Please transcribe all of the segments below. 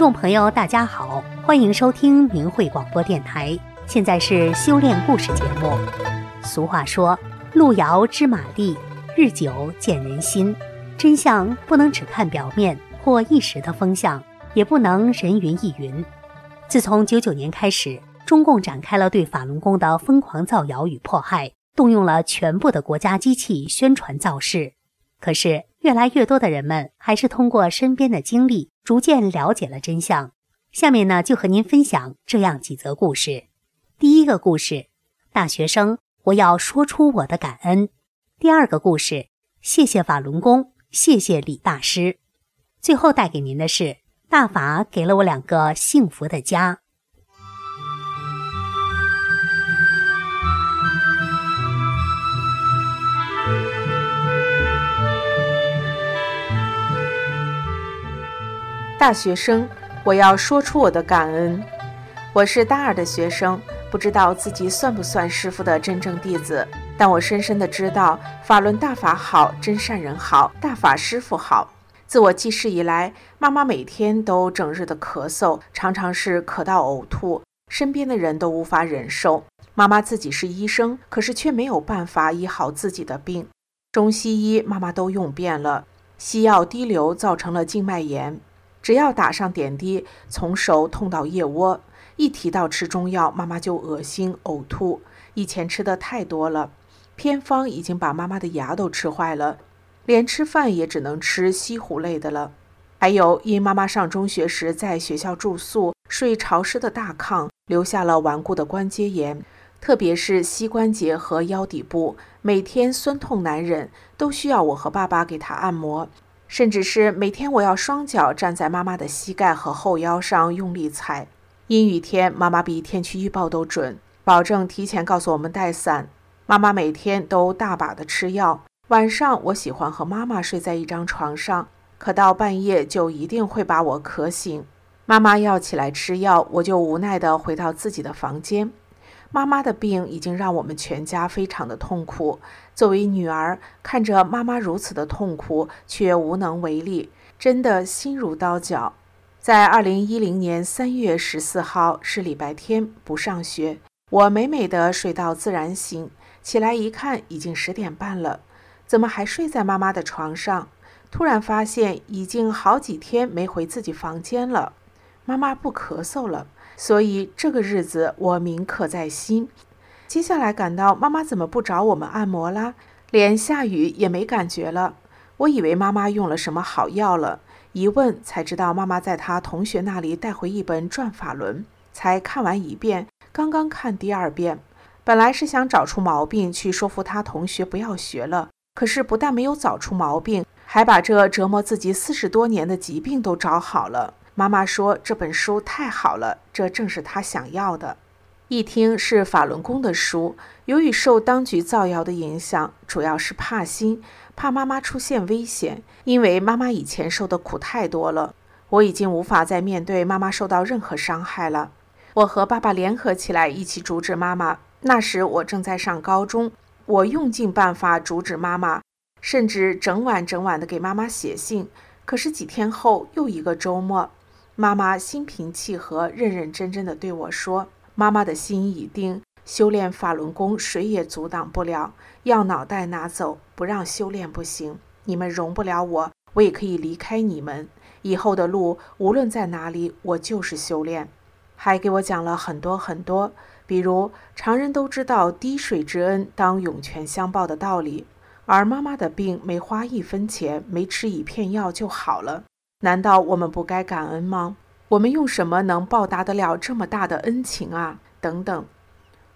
众朋友，大家好，欢迎收听明慧广播电台。现在是修炼故事节目。俗话说：“路遥知马力，日久见人心。”真相不能只看表面或一时的风向，也不能人云亦云。自从九九年开始，中共展开了对法轮功的疯狂造谣与迫害，动用了全部的国家机器宣传造势。可是，越来越多的人们还是通过身边的经历，逐渐了解了真相。下面呢，就和您分享这样几则故事。第一个故事：大学生，我要说出我的感恩。第二个故事：谢谢法轮功，谢谢李大师。最后带给您的是大法给了我两个幸福的家。大学生，我要说出我的感恩。我是大二的学生，不知道自己算不算师傅的真正弟子，但我深深的知道法轮大法好，真善人好，大法师傅好。自我记事以来，妈妈每天都整日的咳嗽，常常是咳到呕吐，身边的人都无法忍受。妈妈自己是医生，可是却没有办法医好自己的病，中西医妈妈都用遍了，西药滴流造成了静脉炎。只要打上点滴，从手痛到腋窝，一提到吃中药，妈妈就恶心呕吐。以前吃的太多了，偏方已经把妈妈的牙都吃坏了，连吃饭也只能吃西湖类的了。还有，因妈妈上中学时在学校住宿，睡潮湿的大炕，留下了顽固的关节炎，特别是膝关节和腰底部，每天酸痛难忍，都需要我和爸爸给她按摩。甚至是每天我要双脚站在妈妈的膝盖和后腰上用力踩。阴雨天，妈妈比天气预报都准，保证提前告诉我们带伞。妈妈每天都大把的吃药。晚上我喜欢和妈妈睡在一张床上，可到半夜就一定会把我渴醒。妈妈要起来吃药，我就无奈地回到自己的房间。妈妈的病已经让我们全家非常的痛苦。作为女儿，看着妈妈如此的痛苦，却无能为力，真的心如刀绞。在二零一零年三月十四号是礼拜天，不上学，我美美的睡到自然醒，起来一看已经十点半了，怎么还睡在妈妈的床上？突然发现已经好几天没回自己房间了。妈妈不咳嗽了。所以这个日子我铭刻在心。接下来感到妈妈怎么不找我们按摩啦？连下雨也没感觉了。我以为妈妈用了什么好药了，一问才知道妈妈在她同学那里带回一本《转法轮》，才看完一遍，刚刚看第二遍。本来是想找出毛病去说服她同学不要学了，可是不但没有找出毛病，还把这折磨自己四十多年的疾病都找好了。妈妈说：“这本书太好了，这正是她想要的。”一听是法轮功的书，由于受当局造谣的影响，主要是怕心，怕妈妈出现危险。因为妈妈以前受的苦太多了，我已经无法再面对妈妈受到任何伤害了。我和爸爸联合起来，一起阻止妈妈。那时我正在上高中，我用尽办法阻止妈妈，甚至整晚整晚的给妈妈写信。可是几天后，又一个周末。妈妈心平气和、认认真真地对我说：“妈妈的心已定，修炼法轮功谁也阻挡不了。要脑袋拿走，不让修炼不行。你们容不了我，我也可以离开你们。以后的路无论在哪里，我就是修炼。”还给我讲了很多很多，比如常人都知道滴水之恩当涌泉相报的道理，而妈妈的病没花一分钱，没吃一片药就好了。难道我们不该感恩吗？我们用什么能报答得了这么大的恩情啊？等等，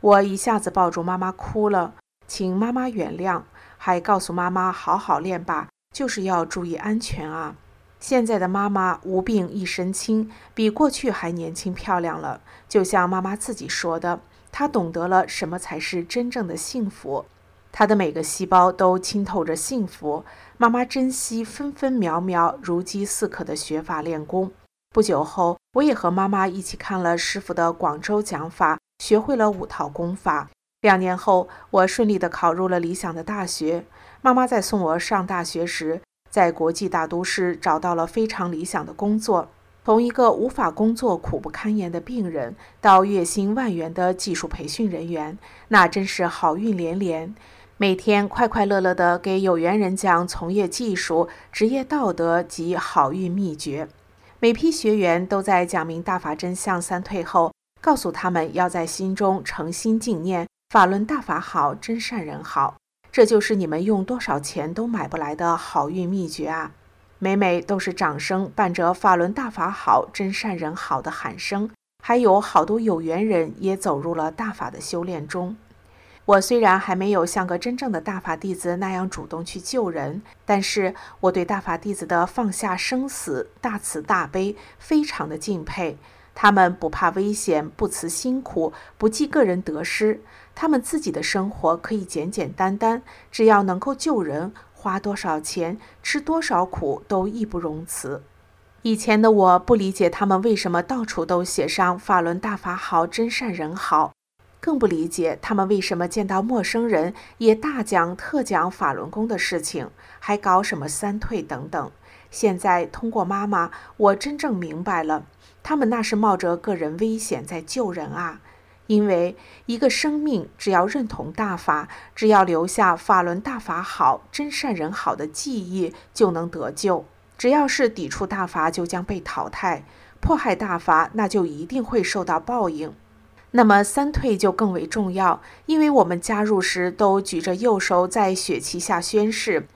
我一下子抱住妈妈哭了，请妈妈原谅，还告诉妈妈好好练吧，就是要注意安全啊。现在的妈妈无病一身轻，比过去还年轻漂亮了。就像妈妈自己说的，她懂得了什么才是真正的幸福。她的每个细胞都浸透着幸福。妈妈珍惜分分秒秒，如饥似渴的学法练功。不久后，我也和妈妈一起看了师傅的广州讲法，学会了五套功法。两年后，我顺利地考入了理想的大学。妈妈在送我上大学时，在国际大都市找到了非常理想的工作。从一个无法工作、苦不堪言的病人，到月薪万元的技术培训人员，那真是好运连连。每天快快乐乐地给有缘人讲从业技术、职业道德及好运秘诀。每批学员都在讲明大法真相三退后，告诉他们要在心中诚心敬念“法轮大法好，真善人好”，这就是你们用多少钱都买不来的好运秘诀啊！每每都是掌声伴着“法轮大法好，真善人好”的喊声，还有好多有缘人也走入了大法的修炼中。我虽然还没有像个真正的大法弟子那样主动去救人，但是我对大法弟子的放下生死、大慈大悲非常的敬佩。他们不怕危险，不辞辛苦，不计个人得失，他们自己的生活可以简简单单，只要能够救人。花多少钱，吃多少苦，都义不容辞。以前的我不理解他们为什么到处都写上“法轮大法好，真善人好”，更不理解他们为什么见到陌生人也大讲特讲法轮功的事情，还搞什么三退等等。现在通过妈妈，我真正明白了，他们那是冒着个人危险在救人啊。因为一个生命，只要认同大法，只要留下“法轮大法好，真善人好”的记忆，就能得救。只要是抵触大法，就将被淘汰；迫害大法，那就一定会受到报应。那么三退就更为重要，因为我们加入时都举着右手在血旗下宣誓。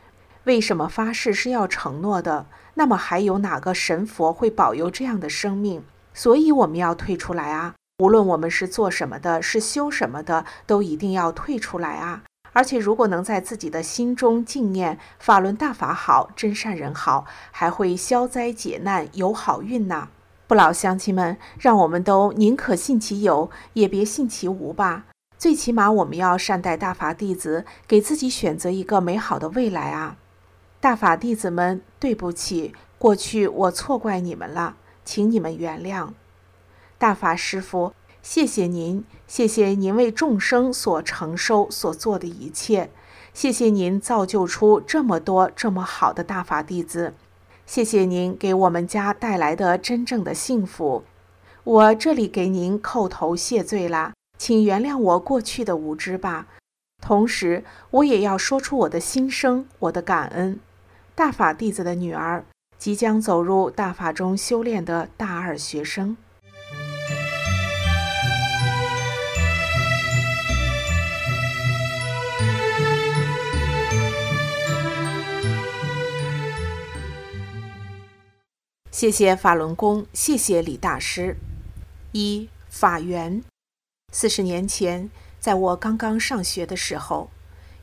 为什么发誓是要承诺的？那么还有哪个神佛会保佑这样的生命？所以我们要退出来啊！无论我们是做什么的，是修什么的，都一定要退出来啊！而且，如果能在自己的心中敬念“法轮大法好，真善人好”，还会消灾解难，有好运呐！不老乡亲们，让我们都宁可信其有，也别信其无吧。最起码，我们要善待大法弟子，给自己选择一个美好的未来啊！大法弟子们，对不起，过去我错怪你们了，请你们原谅。大法师父，谢谢您，谢谢您为众生所承受所做的一切，谢谢您造就出这么多这么好的大法弟子，谢谢您给我们家带来的真正的幸福。我这里给您叩头谢罪啦，请原谅我过去的无知吧。同时，我也要说出我的心声，我的感恩。大法弟子的女儿，即将走入大法中修炼的大二学生。谢谢法轮功，谢谢李大师。一法缘，四十年前，在我刚刚上学的时候，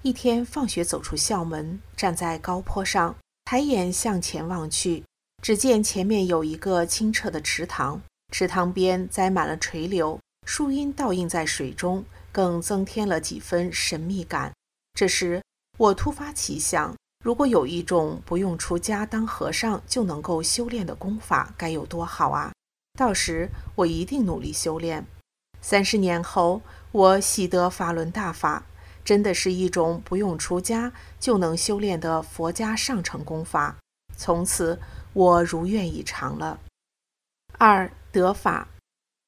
一天放学走出校门，站在高坡上，抬眼向前望去，只见前面有一个清澈的池塘，池塘边栽满了垂柳，树荫倒映在水中，更增添了几分神秘感。这时，我突发奇想。如果有一种不用出家当和尚就能够修炼的功法，该有多好啊！到时我一定努力修炼。三十年后，我习得法轮大法，真的是一种不用出家就能修炼的佛家上乘功法。从此，我如愿以偿了。二得法。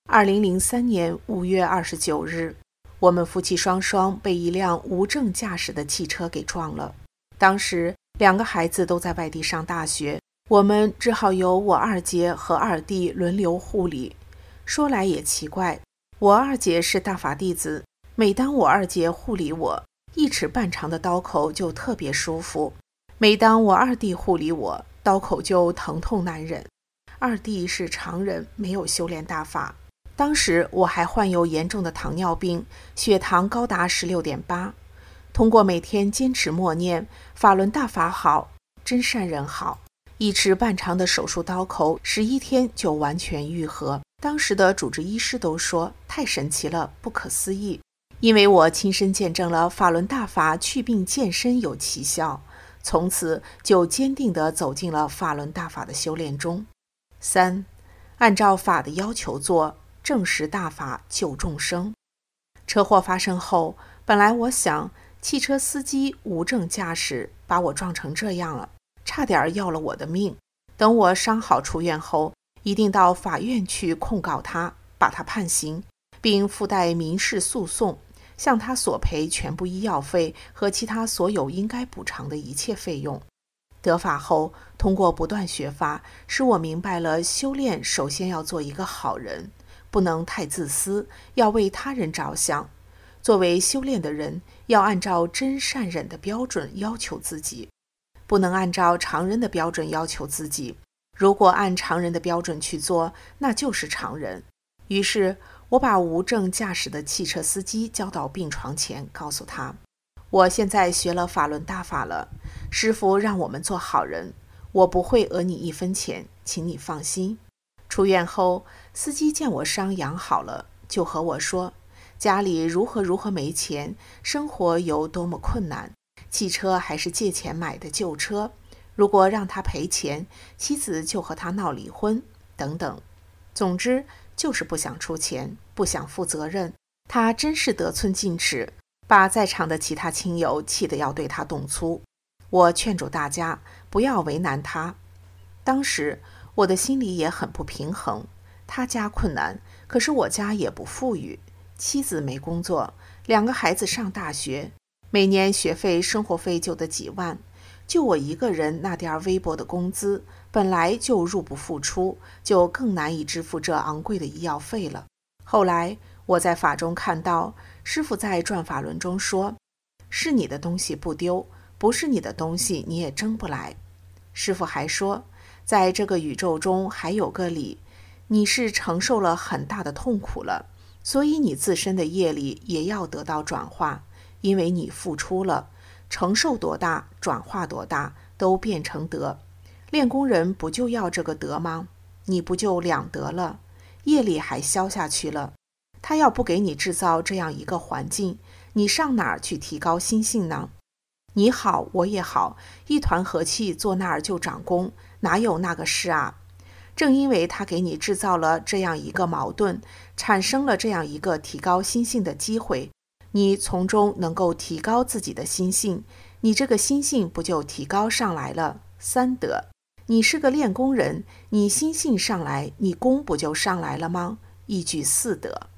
二零零三年五月二十九日，我们夫妻双双被一辆无证驾驶的汽车给撞了。当时两个孩子都在外地上大学，我们只好由我二姐和二弟轮流护理。说来也奇怪，我二姐是大法弟子，每当我二姐护理我，一尺半长的刀口就特别舒服；每当我二弟护理我，刀口就疼痛难忍。二弟是常人，没有修炼大法。当时我还患有严重的糖尿病，血糖高达十六点八。通过每天坚持默念“法轮大法好，真善人好”，一尺半长的手术刀口十一天就完全愈合。当时的主治医师都说太神奇了，不可思议。因为我亲身见证了法轮大法祛病健身有奇效，从此就坚定地走进了法轮大法的修炼中。三，按照法的要求做，证实大法救众生。车祸发生后，本来我想。汽车司机无证驾驶，把我撞成这样了，差点要了我的命。等我伤好出院后，一定到法院去控告他，把他判刑，并附带民事诉讼，向他索赔全部医药费和其他所有应该补偿的一切费用。得法后，通过不断学法，使我明白了修炼首先要做一个好人，不能太自私，要为他人着想。作为修炼的人，要按照真善忍的标准要求自己，不能按照常人的标准要求自己。如果按常人的标准去做，那就是常人。于是，我把无证驾驶的汽车司机叫到病床前，告诉他：“我现在学了法轮大法了，师傅让我们做好人，我不会讹你一分钱，请你放心。”出院后，司机见我伤养好了，就和我说。家里如何如何没钱，生活有多么困难，汽车还是借钱买的旧车，如果让他赔钱，妻子就和他闹离婚，等等。总之就是不想出钱，不想负责任。他真是得寸进尺，把在场的其他亲友气得要对他动粗。我劝阻大家不要为难他。当时我的心里也很不平衡，他家困难，可是我家也不富裕。妻子没工作，两个孩子上大学，每年学费、生活费就得几万，就我一个人那点微薄的工资，本来就入不敷出，就更难以支付这昂贵的医药费了。后来我在法中看到师傅在转法轮中说：“是你的东西不丢，不是你的东西你也争不来。”师傅还说，在这个宇宙中还有个理，你是承受了很大的痛苦了。所以你自身的业力也要得到转化，因为你付出了，承受多大，转化多大，都变成德。练功人不就要这个德吗？你不就两得了，业力还消下去了。他要不给你制造这样一个环境，你上哪儿去提高心性呢？你好，我也好，一团和气坐那儿就长功，哪有那个事啊？正因为他给你制造了这样一个矛盾，产生了这样一个提高心性的机会，你从中能够提高自己的心性，你这个心性不就提高上来了？三德，你是个练功人，你心性上来，你功不就上来了吗？一举四得。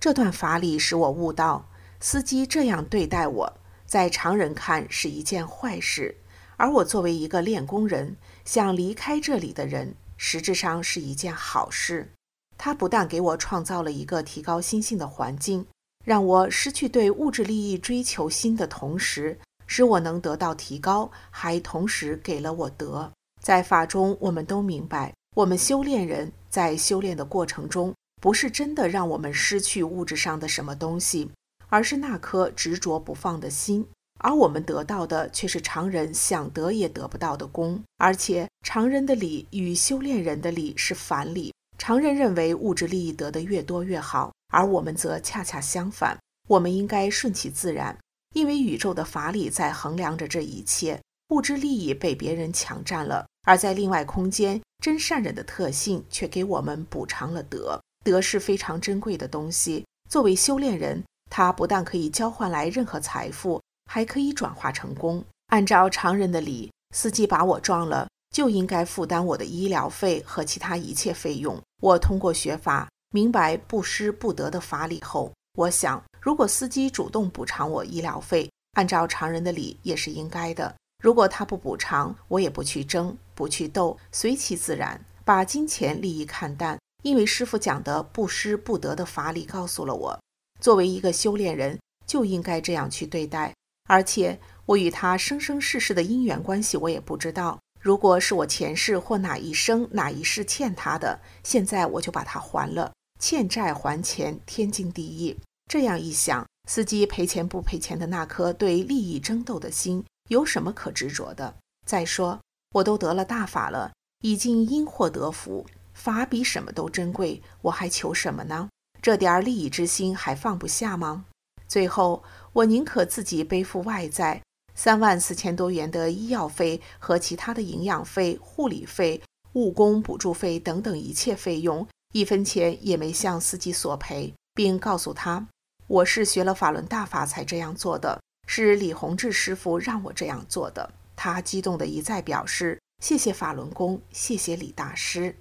这段法理使我悟到，司机这样对待我，在常人看是一件坏事，而我作为一个练功人，想离开这里的人。实质上是一件好事，它不但给我创造了一个提高心性的环境，让我失去对物质利益追求心的同时，使我能得到提高，还同时给了我德。在法中，我们都明白，我们修炼人在修炼的过程中，不是真的让我们失去物质上的什么东西，而是那颗执着不放的心。而我们得到的却是常人想得也得不到的功，而且常人的理与修炼人的理是反理。常人认为物质利益得的越多越好，而我们则恰恰相反。我们应该顺其自然，因为宇宙的法理在衡量着这一切。物质利益被别人抢占了，而在另外空间，真善忍的特性却给我们补偿了德。德是非常珍贵的东西。作为修炼人，他不但可以交换来任何财富。还可以转化成功。按照常人的理，司机把我撞了，就应该负担我的医疗费和其他一切费用。我通过学法，明白不施不得的法理后，我想，如果司机主动补偿我医疗费，按照常人的理也是应该的。如果他不补偿，我也不去争，不去斗，随其自然，把金钱利益看淡。因为师傅讲的不施不得的法理告诉了我，作为一个修炼人，就应该这样去对待。而且我与他生生世世的因缘关系，我也不知道。如果是我前世或哪一生哪一世欠他的，现在我就把他还了。欠债还钱，天经地义。这样一想，司机赔钱不赔钱的那颗对利益争斗的心，有什么可执着的？再说，我都得了大法了，已经因祸得福，法比什么都珍贵，我还求什么呢？这点利益之心还放不下吗？最后，我宁可自己背负外债三万四千多元的医药费和其他的营养费、护理费、误工补助费等等一切费用，一分钱也没向司机索赔，并告诉他，我是学了法轮大法才这样做的，是李洪志师傅让我这样做的。他激动地一再表示：谢谢法轮功，谢谢李大师。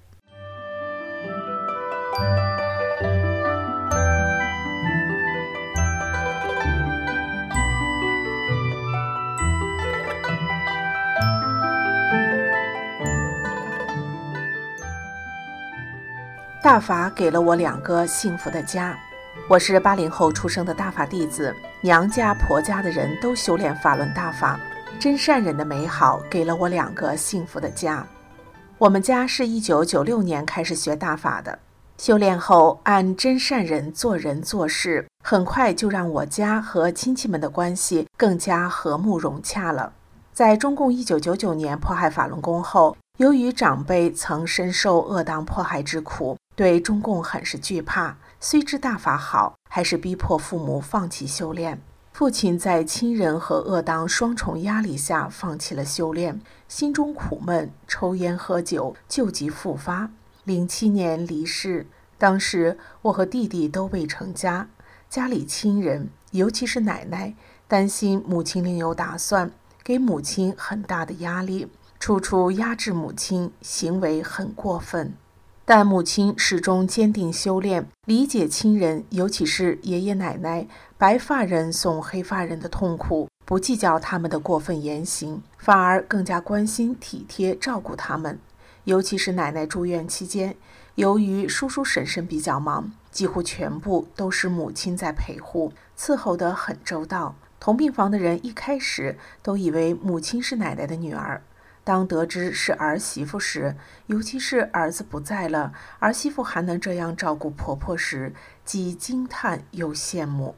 大法给了我两个幸福的家。我是八零后出生的大法弟子，娘家婆家的人都修炼法轮大法，真善忍的美好给了我两个幸福的家。我们家是一九九六年开始学大法的，修炼后按真善忍做人做事，很快就让我家和亲戚们的关系更加和睦融洽了。在中共一九九九年迫害法轮功后，由于长辈曾深受恶党迫害之苦。对中共很是惧怕，虽知大法好，还是逼迫父母放弃修炼。父亲在亲人和恶党双重压力下放弃了修炼，心中苦闷，抽烟喝酒，旧疾复发。零七年离世。当时我和弟弟都未成家，家里亲人，尤其是奶奶，担心母亲另有打算，给母亲很大的压力，处处压制母亲，行为很过分。但母亲始终坚定修炼，理解亲人，尤其是爷爷奶奶、白发人送黑发人的痛苦，不计较他们的过分言行，反而更加关心、体贴、照顾他们。尤其是奶奶住院期间，由于叔叔婶婶比较忙，几乎全部都是母亲在陪护，伺候得很周到。同病房的人一开始都以为母亲是奶奶的女儿。当得知是儿媳妇时，尤其是儿子不在了，儿媳妇还能这样照顾婆婆时，既惊叹又羡慕。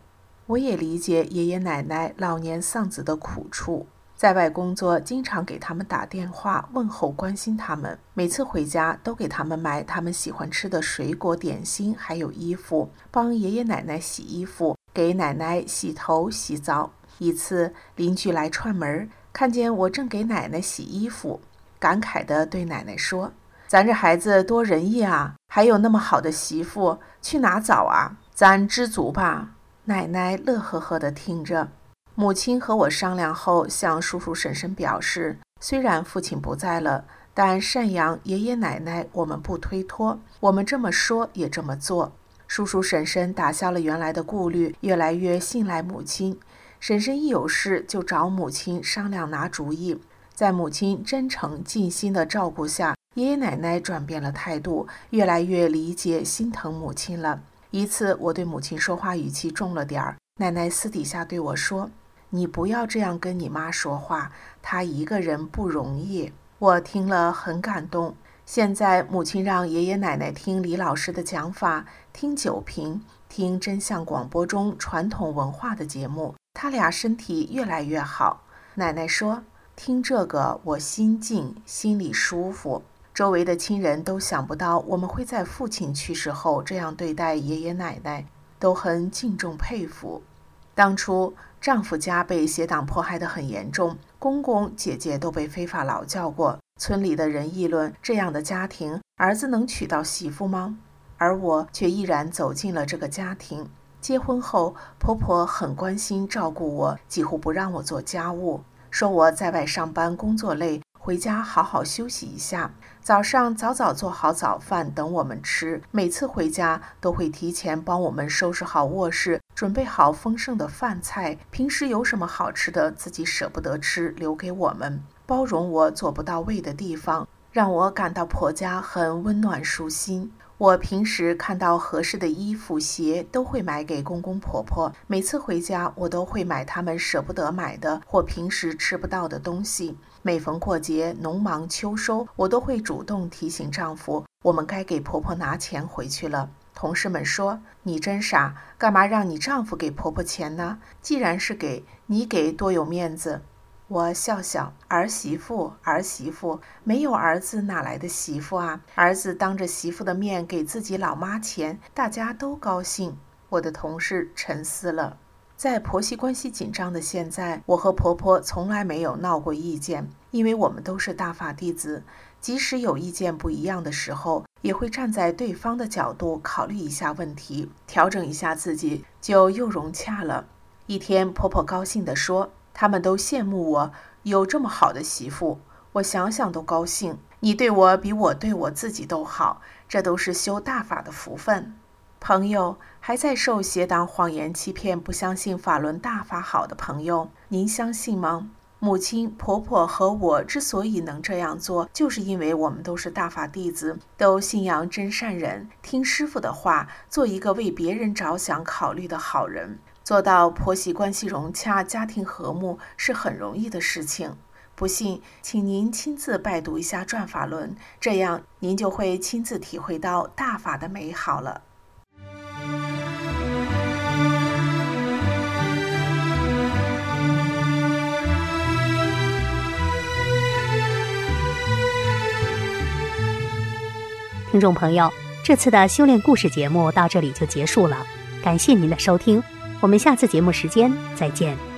我也理解爷爷奶奶老年丧子的苦处，在外工作，经常给他们打电话问候关心他们，每次回家都给他们买他们喜欢吃的水果点心，还有衣服，帮爷爷奶奶洗衣服，给奶奶洗头洗澡。一次邻居来串门儿。看见我正给奶奶洗衣服，感慨地对奶奶说：“咱这孩子多仁义啊，还有那么好的媳妇，去哪找啊？咱知足吧。”奶奶乐呵呵地听着。母亲和我商量后，向叔叔婶婶表示：“虽然父亲不在了，但赡养爷爷奶奶我们不推脱，我们这么说也这么做。”叔叔婶婶打消了原来的顾虑，越来越信赖母亲。婶婶一有事就找母亲商量拿主意，在母亲真诚尽心的照顾下，爷爷奶奶转变了态度，越来越理解心疼母亲了。一次，我对母亲说话语气重了点儿，奶奶私底下对我说：“你不要这样跟你妈说话，她一个人不容易。”我听了很感动。现在，母亲让爷爷奶奶听李老师的讲法，听酒瓶，听真相广播中传统文化的节目。他俩身体越来越好。奶奶说：“听这个，我心静，心里舒服。”周围的亲人都想不到我们会在父亲去世后这样对待爷爷奶奶，都很敬重佩服。当初丈夫家被邪党迫害得很严重，公公姐姐都被非法劳教过。村里的人议论：这样的家庭，儿子能娶到媳妇吗？而我却毅然走进了这个家庭。结婚后，婆婆很关心照顾我，几乎不让我做家务，说我在外上班工作累，回家好好休息一下。早上早早做好早饭等我们吃，每次回家都会提前帮我们收拾好卧室，准备好丰盛的饭菜。平时有什么好吃的，自己舍不得吃，留给我们，包容我做不到位的地方，让我感到婆家很温暖舒心。我平时看到合适的衣服、鞋，都会买给公公婆婆。每次回家，我都会买他们舍不得买的或平时吃不到的东西。每逢过节、农忙秋收，我都会主动提醒丈夫，我们该给婆婆拿钱回去了。同事们说：“你真傻，干嘛让你丈夫给婆婆钱呢？既然是给，你给多有面子。”我笑笑，儿媳妇，儿媳妇，没有儿子哪来的媳妇啊？儿子当着媳妇的面给自己老妈钱，大家都高兴。我的同事沉思了，在婆媳关系紧张的现在，我和婆婆从来没有闹过意见，因为我们都是大法弟子，即使有意见不一样的时候，也会站在对方的角度考虑一下问题，调整一下自己，就又融洽了。一天，婆婆高兴地说。他们都羡慕我有这么好的媳妇，我想想都高兴。你对我比我对我自己都好，这都是修大法的福分。朋友还在受邪党谎言欺骗，不相信法轮大法好的朋友，您相信吗？母亲、婆婆和我之所以能这样做，就是因为我们都是大法弟子，都信仰真善人，听师父的话，做一个为别人着想、考虑的好人，做到婆媳关系融洽、家庭和睦，是很容易的事情。不信，请您亲自拜读一下《转法轮》，这样您就会亲自体会到大法的美好了。听众朋友，这次的修炼故事节目到这里就结束了，感谢您的收听，我们下次节目时间再见。